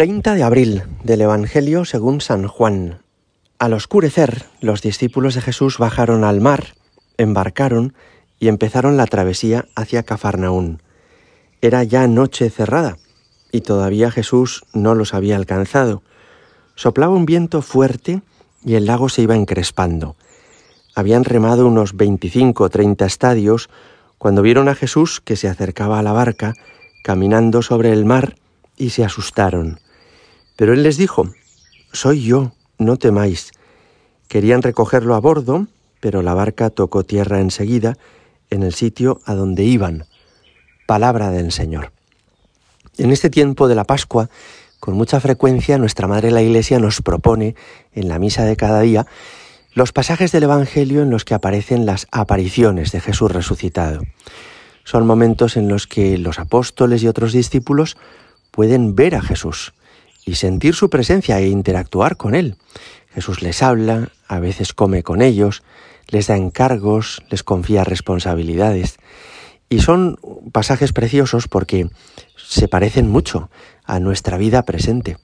30 de abril del Evangelio según San Juan. Al oscurecer, los discípulos de Jesús bajaron al mar, embarcaron y empezaron la travesía hacia Cafarnaún. Era ya noche cerrada y todavía Jesús no los había alcanzado. Soplaba un viento fuerte y el lago se iba encrespando. Habían remado unos 25 o 30 estadios cuando vieron a Jesús que se acercaba a la barca, caminando sobre el mar, y se asustaron. Pero él les dijo, Soy yo, no temáis. Querían recogerlo a bordo, pero la barca tocó tierra enseguida en el sitio a donde iban. Palabra del Señor. En este tiempo de la Pascua, con mucha frecuencia nuestra Madre la Iglesia nos propone en la misa de cada día los pasajes del Evangelio en los que aparecen las apariciones de Jesús resucitado. Son momentos en los que los apóstoles y otros discípulos pueden ver a Jesús y sentir su presencia e interactuar con Él. Jesús les habla, a veces come con ellos, les da encargos, les confía responsabilidades. Y son pasajes preciosos porque se parecen mucho a nuestra vida presente.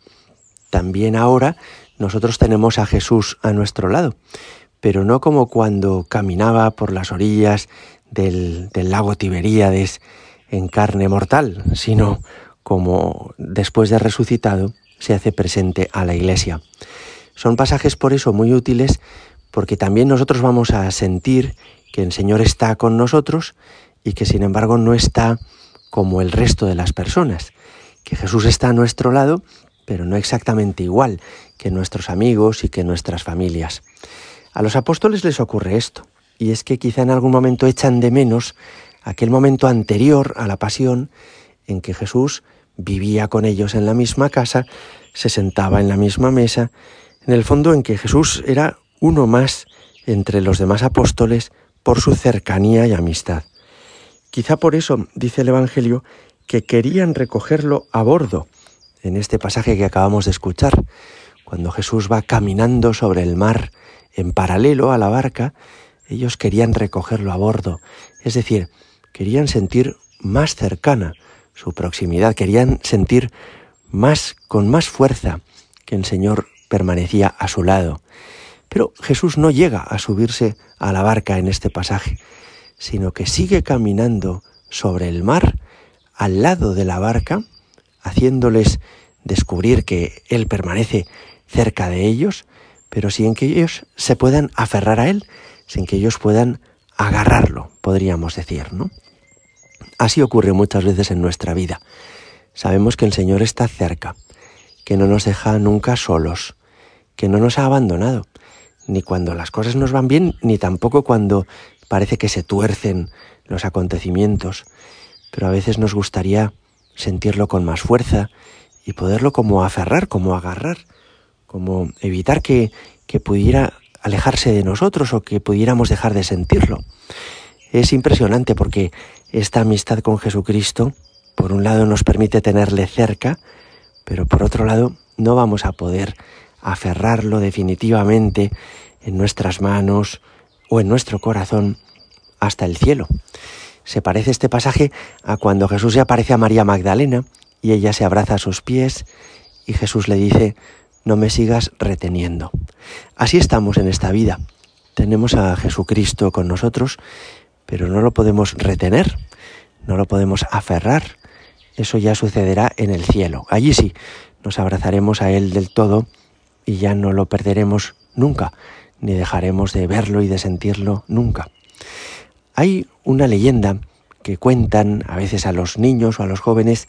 También ahora nosotros tenemos a Jesús a nuestro lado, pero no como cuando caminaba por las orillas del, lago Tiberíades en carne mortal, sino como después de resucitado se hace presente a la iglesia. Son pasajes por eso muy útiles porque también nosotros vamos a sentir que el Señor está con nosotros y que sin embargo no está como el resto de las personas, que Jesús está a nuestro lado, pero no exactamente igual que nuestros amigos y que nuestras familias. A los apóstoles les ocurre esto, y es que quizá en algún momento echan de menos aquel momento anterior a la pasión en que Jesús vivía con ellos en la misma casa, se sentaba en la misma mesa, en el fondo en que Jesús era uno más entre los demás apóstoles por su cercanía y amistad. Quizá por eso, dice el Evangelio, que querían recogerlo a bordo, en este pasaje que acabamos de escuchar, cuando Jesús va caminando sobre el mar en paralelo a la barca, ellos querían recogerlo a bordo, es decir, querían sentir más cercana su proximidad, querían sentir más con más fuerza que el Señor permanecía a su lado. Pero Jesús no llega a subirse a la barca en este pasaje, sino que sigue caminando sobre el mar, al lado de la barca, haciéndoles descubrir que Él permanece cerca de ellos, pero sin que ellos se puedan aferrar a Él, sin que ellos puedan agarrarlo, podríamos decir, ¿no? Así ocurre muchas veces en nuestra vida. Sabemos que el Señor está cerca, que no nos deja nunca solos, que no nos ha abandonado, ni cuando las cosas nos van bien, ni tampoco cuando parece que se tuercen los acontecimientos, pero a veces nos gustaría sentirlo con más fuerza y poderlo como aferrar, como agarrar, como evitar que, que pudiera alejarse de nosotros o que pudiéramos dejar de sentirlo. Es impresionante porque esta amistad con Jesucristo, por un lado, nos permite tenerle cerca, pero por otro lado, no vamos a poder aferrarlo definitivamente en nuestras manos o en nuestro corazón hasta el cielo. Se parece este pasaje a cuando Jesús se aparece a María Magdalena y ella se abraza a sus pies y Jesús le dice, no me sigas reteniendo. Así estamos en esta vida. Tenemos a Jesucristo con nosotros, pero no lo podemos retener, no lo podemos aferrar. Eso ya sucederá en el cielo. Allí sí, nos abrazaremos a Él del todo y ya no lo perderemos nunca, ni dejaremos de verlo y de sentirlo nunca. Hay una leyenda que cuentan a veces a los niños o a los jóvenes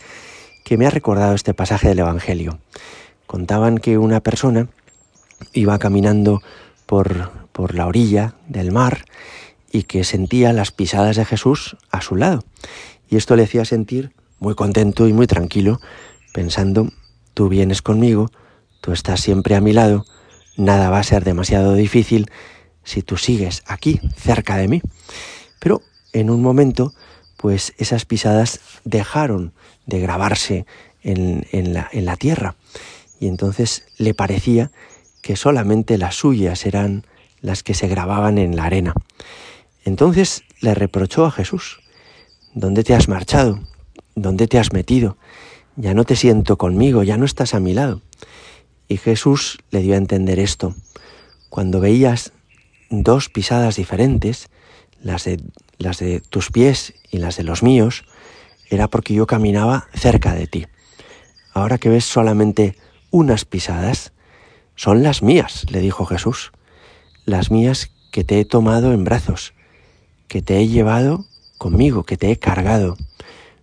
que me ha recordado este pasaje del Evangelio. Contaban que una persona iba caminando por, por la orilla del mar y que sentía las pisadas de Jesús a su lado. Y esto le hacía sentir muy contento y muy tranquilo, pensando, tú vienes conmigo, tú estás siempre a mi lado, nada va a ser demasiado difícil si tú sigues aquí, cerca de mí. Pero en un momento, pues esas pisadas dejaron de grabarse en, la, en la tierra. Y entonces le parecía que solamente las suyas eran las que se grababan en la arena. Entonces le reprochó a Jesús, ¿dónde te has marchado? ¿Dónde te has metido? ya no te siento conmigo, ya no estás a mi lado. Y Jesús le dio a entender esto. Cuando veías dos pisadas diferentes, las de, las de tus pies y las de los míos, era porque yo caminaba cerca de ti. Ahora que ves solamente unas pisadas, son las mías, le dijo Jesús, las mías que te he tomado en brazos, que te he llevado conmigo, que te he cargado.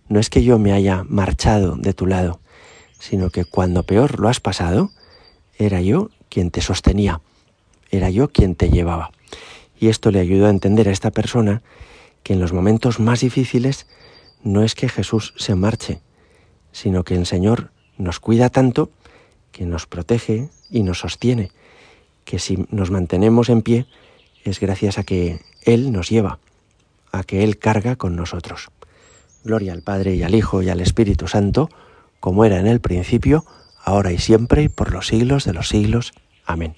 No es que yo me haya marchado de tu lado, sino que cuando peor lo has pasado, era yo quien te sostenía, era yo quien te llevaba. Y esto le ayudó a entender a esta persona que en los momentos más difíciles no es que Jesús se marche, sino que el Señor nos cuida tanto que nos protege y nos sostiene, que si nos mantenemos en pie es gracias a que Él nos lleva, a que Él carga con nosotros. Gloria al Padre y al Hijo y al Espíritu Santo, como era en el principio, ahora y siempre, y por los siglos de los siglos. Amén.